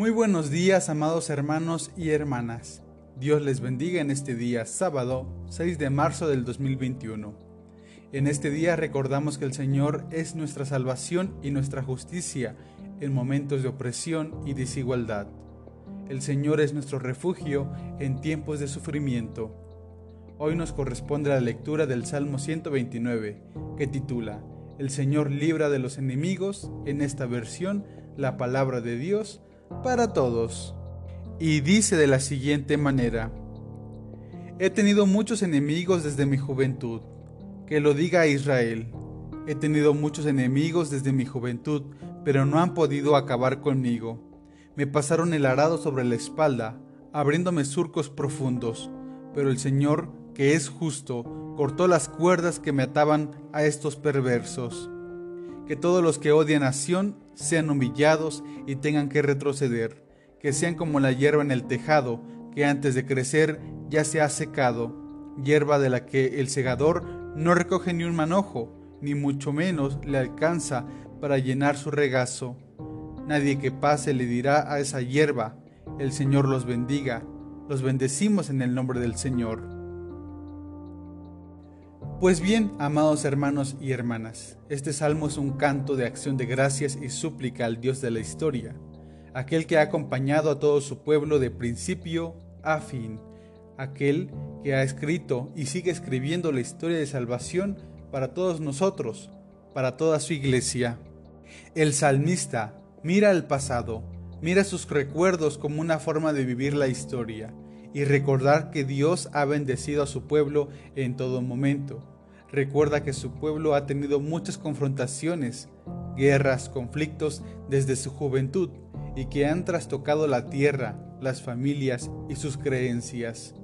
Muy buenos días, amados hermanos y hermanas. Dios les bendiga en este día, sábado 6 de marzo del 2021. En este día recordamos que el Señor es nuestra salvación y nuestra justicia en momentos de opresión y desigualdad. El Señor es nuestro refugio en tiempos de sufrimiento. Hoy nos corresponde la lectura del Salmo 129, que titula El Señor libra de los enemigos, en esta versión, la palabra de Dios para todos. Y dice de la siguiente manera, He tenido muchos enemigos desde mi juventud, que lo diga Israel. He tenido muchos enemigos desde mi juventud, pero no han podido acabar conmigo. Me pasaron el arado sobre la espalda, abriéndome surcos profundos, pero el Señor que es justo, cortó las cuerdas que me ataban a estos perversos. Que todos los que odian a Sión sean humillados y tengan que retroceder, que sean como la hierba en el tejado, que antes de crecer ya se ha secado, hierba de la que el segador no recoge ni un manojo, ni mucho menos le alcanza para llenar su regazo. Nadie que pase le dirá a esa hierba, el Señor los bendiga, los bendecimos en el nombre del Señor. Pues bien, amados hermanos y hermanas, este salmo es un canto de acción de gracias y súplica al Dios de la historia, aquel que ha acompañado a todo su pueblo de principio a fin, aquel que ha escrito y sigue escribiendo la historia de salvación para todos nosotros, para toda su iglesia. El salmista mira al pasado, mira sus recuerdos como una forma de vivir la historia y recordar que Dios ha bendecido a su pueblo en todo momento. Recuerda que su pueblo ha tenido muchas confrontaciones, guerras, conflictos desde su juventud y que han trastocado la tierra, las familias y sus creencias.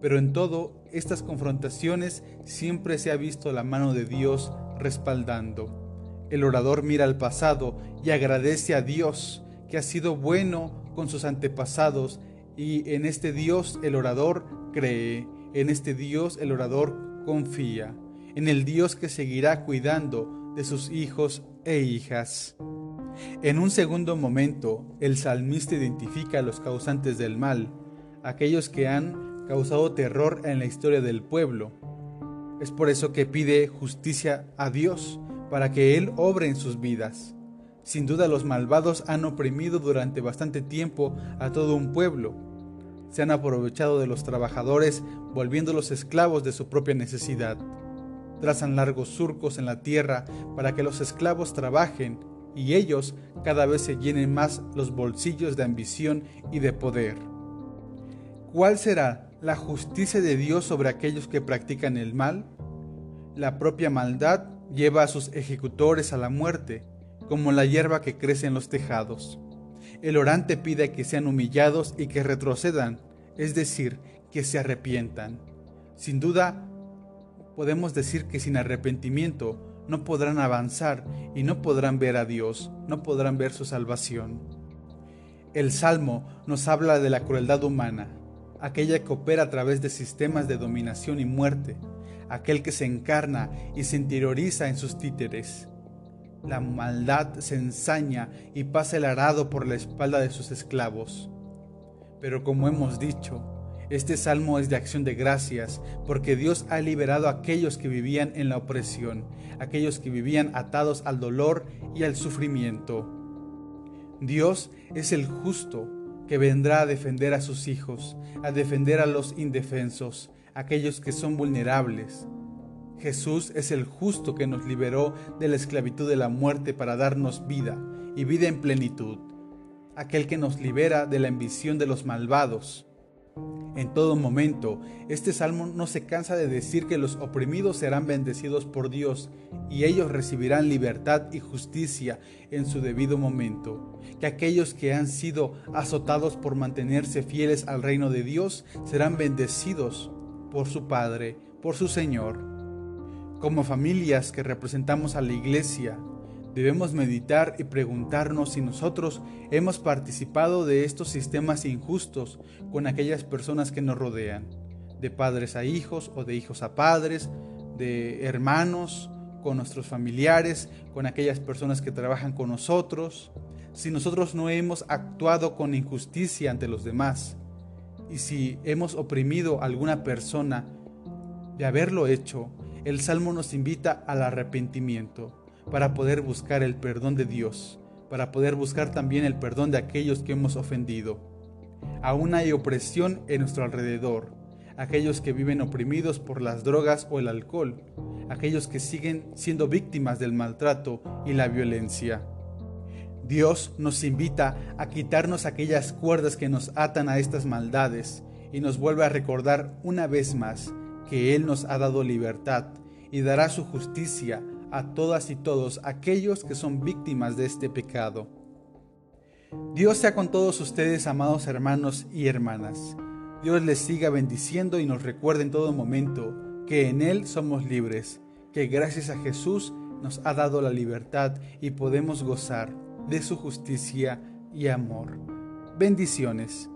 Pero en todo, estas confrontaciones siempre se ha visto la mano de Dios respaldando. El orador mira al pasado y agradece a Dios que ha sido bueno con sus antepasados y en este Dios el orador cree, en este Dios el orador confía, en el Dios que seguirá cuidando de sus hijos e hijas. En un segundo momento, el salmista identifica a los causantes del mal, aquellos que han causado terror en la historia del pueblo. Es por eso que pide justicia a Dios, para que Él obre en sus vidas. Sin duda los malvados han oprimido durante bastante tiempo a todo un pueblo. Se han aprovechado de los trabajadores volviéndolos esclavos de su propia necesidad. Trazan largos surcos en la tierra para que los esclavos trabajen y ellos cada vez se llenen más los bolsillos de ambición y de poder. ¿Cuál será la justicia de Dios sobre aquellos que practican el mal? La propia maldad lleva a sus ejecutores a la muerte como la hierba que crece en los tejados. El orante pide que sean humillados y que retrocedan, es decir, que se arrepientan. Sin duda, podemos decir que sin arrepentimiento no podrán avanzar y no podrán ver a Dios, no podrán ver su salvación. El Salmo nos habla de la crueldad humana, aquella que opera a través de sistemas de dominación y muerte, aquel que se encarna y se interioriza en sus títeres. La maldad se ensaña y pasa el arado por la espalda de sus esclavos. Pero como hemos dicho, este salmo es de acción de gracias, porque Dios ha liberado a aquellos que vivían en la opresión, aquellos que vivían atados al dolor y al sufrimiento. Dios es el justo que vendrá a defender a sus hijos, a defender a los indefensos, aquellos que son vulnerables, Jesús es el justo que nos liberó de la esclavitud de la muerte para darnos vida y vida en plenitud, aquel que nos libera de la ambición de los malvados. En todo momento, este salmo no se cansa de decir que los oprimidos serán bendecidos por Dios y ellos recibirán libertad y justicia en su debido momento, que aquellos que han sido azotados por mantenerse fieles al reino de Dios serán bendecidos por su Padre, por su Señor. Como familias que representamos a la Iglesia, debemos meditar y preguntarnos si nosotros hemos participado de estos sistemas injustos con aquellas personas que nos rodean, de padres a hijos o de hijos a padres, de hermanos, con nuestros familiares, con aquellas personas que trabajan con nosotros. si nosotros no hemos actuado con injusticia ante los demás y si hemos oprimido a alguna persona de haberlo hecho, el Salmo nos invita al arrepentimiento para poder buscar el perdón de Dios, para poder buscar también el perdón de aquellos que hemos ofendido. Aún hay opresión en nuestro alrededor, aquellos que viven oprimidos por las drogas o el alcohol, aquellos que siguen siendo víctimas del maltrato y la violencia. Dios nos invita a quitarnos aquellas cuerdas que nos atan a estas maldades y nos vuelve a recordar una vez más que Él nos ha dado libertad y dará su justicia a todas y todos aquellos que son víctimas de este pecado. Dios sea con todos ustedes, amados hermanos y hermanas. Dios les siga bendiciendo y nos recuerde en todo momento que en Él somos libres, que gracias a Jesús nos ha dado la libertad y podemos gozar de su justicia y amor. Bendiciones.